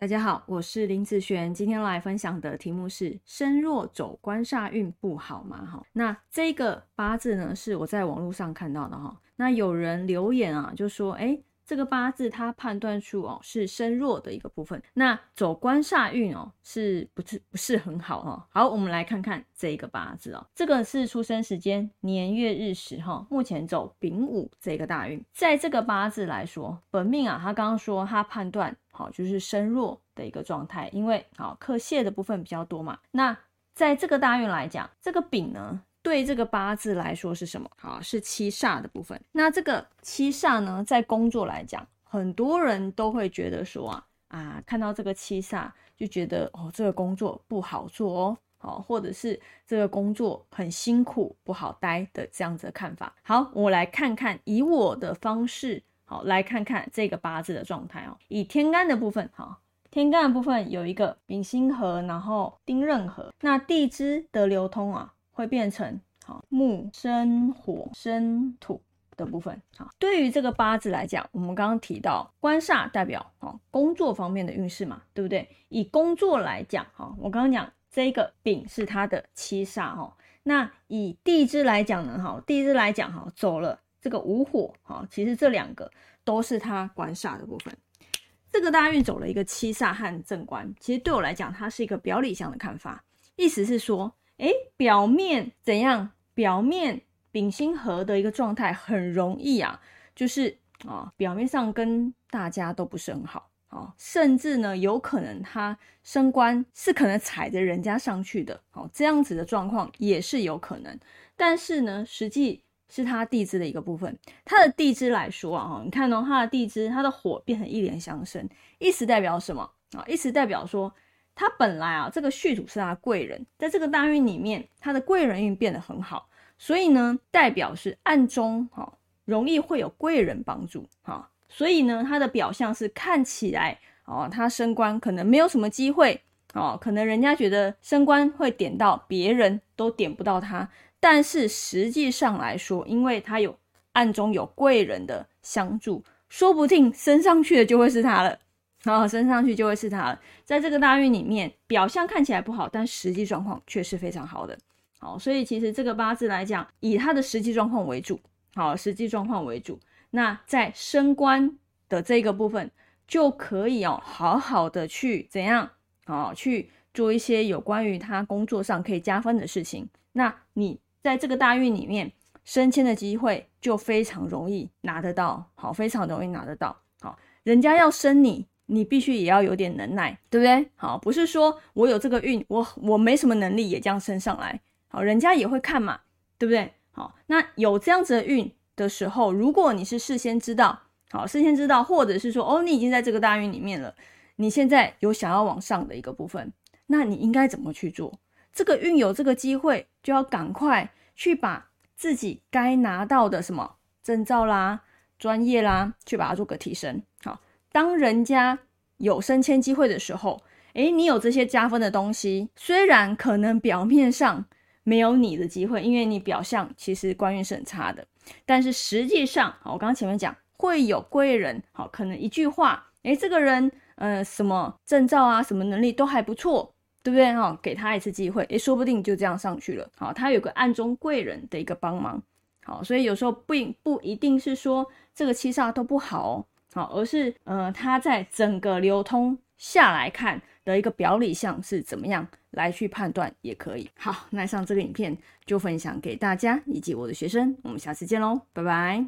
大家好，我是林子璇，今天来分享的题目是身弱走官煞运不好吗？哈，那这个八字呢是我在网络上看到的哈，那有人留言啊，就说，哎。这个八字它判断出哦是身弱的一个部分，那走官煞运哦是不是不是很好哈？好，我们来看看这个八字哦，这个是出生时间年月日时哈，目前走丙午这个大运，在这个八字来说，本命啊，他刚刚说他判断好就是身弱的一个状态，因为好克泄的部分比较多嘛，那在这个大运来讲，这个丙呢。对这个八字来说是什么？好，是七煞的部分。那这个七煞呢，在工作来讲，很多人都会觉得说啊啊，看到这个七煞就觉得哦，这个工作不好做哦，好，或者是这个工作很辛苦不好待的这样子的看法。好，我来看看以我的方式，好，来看看这个八字的状态哦。以天干的部分，哈，天干的部分有一个丙辛合，然后丁壬合，那地支的流通啊。会变成好木生火生土的部分。好，对于这个八字来讲，我们刚刚提到官煞代表哦工作方面的运势嘛，对不对？以工作来讲，哈，我刚刚讲这个丙是它的七煞哈。那以地支来讲呢，哈，地支来讲哈，走了这个午火哈，其实这两个都是他官煞的部分。这个大运走了一个七煞和正官，其实对我来讲，它是一个表里向的看法，意思是说。哎，表面怎样？表面丙辛合的一个状态很容易啊，就是啊，表面上跟大家都不是很好啊，甚至呢，有可能他升官是可能踩着人家上去的，好，这样子的状况也是有可能。但是呢，实际是他地支的一个部分，他的地支来说啊，你看哦，他的地支，他的火变成一连相生，意思代表什么啊？意思代表说。他本来啊，这个续主是他贵人，在这个大运里面，他的贵人运变得很好，所以呢，代表是暗中哈容易会有贵人帮助哈，所以呢，他的表象是看起来哦，他升官可能没有什么机会哦，可能人家觉得升官会点到别人都点不到他，但是实际上来说，因为他有暗中有贵人的相助，说不定升上去的就会是他了。然后升上去就会是他了，在这个大运里面，表象看起来不好，但实际状况却是非常好的。好，所以其实这个八字来讲，以他的实际状况为主，好，实际状况为主。那在升官的这个部分，就可以哦，好好的去怎样，哦，去做一些有关于他工作上可以加分的事情。那你在这个大运里面升迁的机会就非常容易拿得到，好，非常容易拿得到。好，人家要升你。你必须也要有点能耐，对不对？好，不是说我有这个运，我我没什么能力也这样升上来，好，人家也会看嘛，对不对？好，那有这样子的运的时候，如果你是事先知道，好，事先知道，或者是说，哦，你已经在这个大运里面了，你现在有想要往上的一个部分，那你应该怎么去做？这个运有这个机会，就要赶快去把自己该拿到的什么证照啦、专业啦，去把它做个提升，好。当人家有升迁机会的时候，诶，你有这些加分的东西，虽然可能表面上没有你的机会，因为你表象其实官运是很差的，但是实际上，我刚刚前面讲会有贵人，好，可能一句话，诶，这个人，呃，什么证照啊，什么能力都还不错，对不对？哈，给他一次机会，诶，说不定就这样上去了，好，他有个暗中贵人的一个帮忙，好，所以有时候不不一定是说这个七煞都不好哦。好，而是呃，他在整个流通下来看的一个表里象是怎么样来去判断也可以。好，那上这个影片就分享给大家以及我的学生，我们下次见喽，拜拜。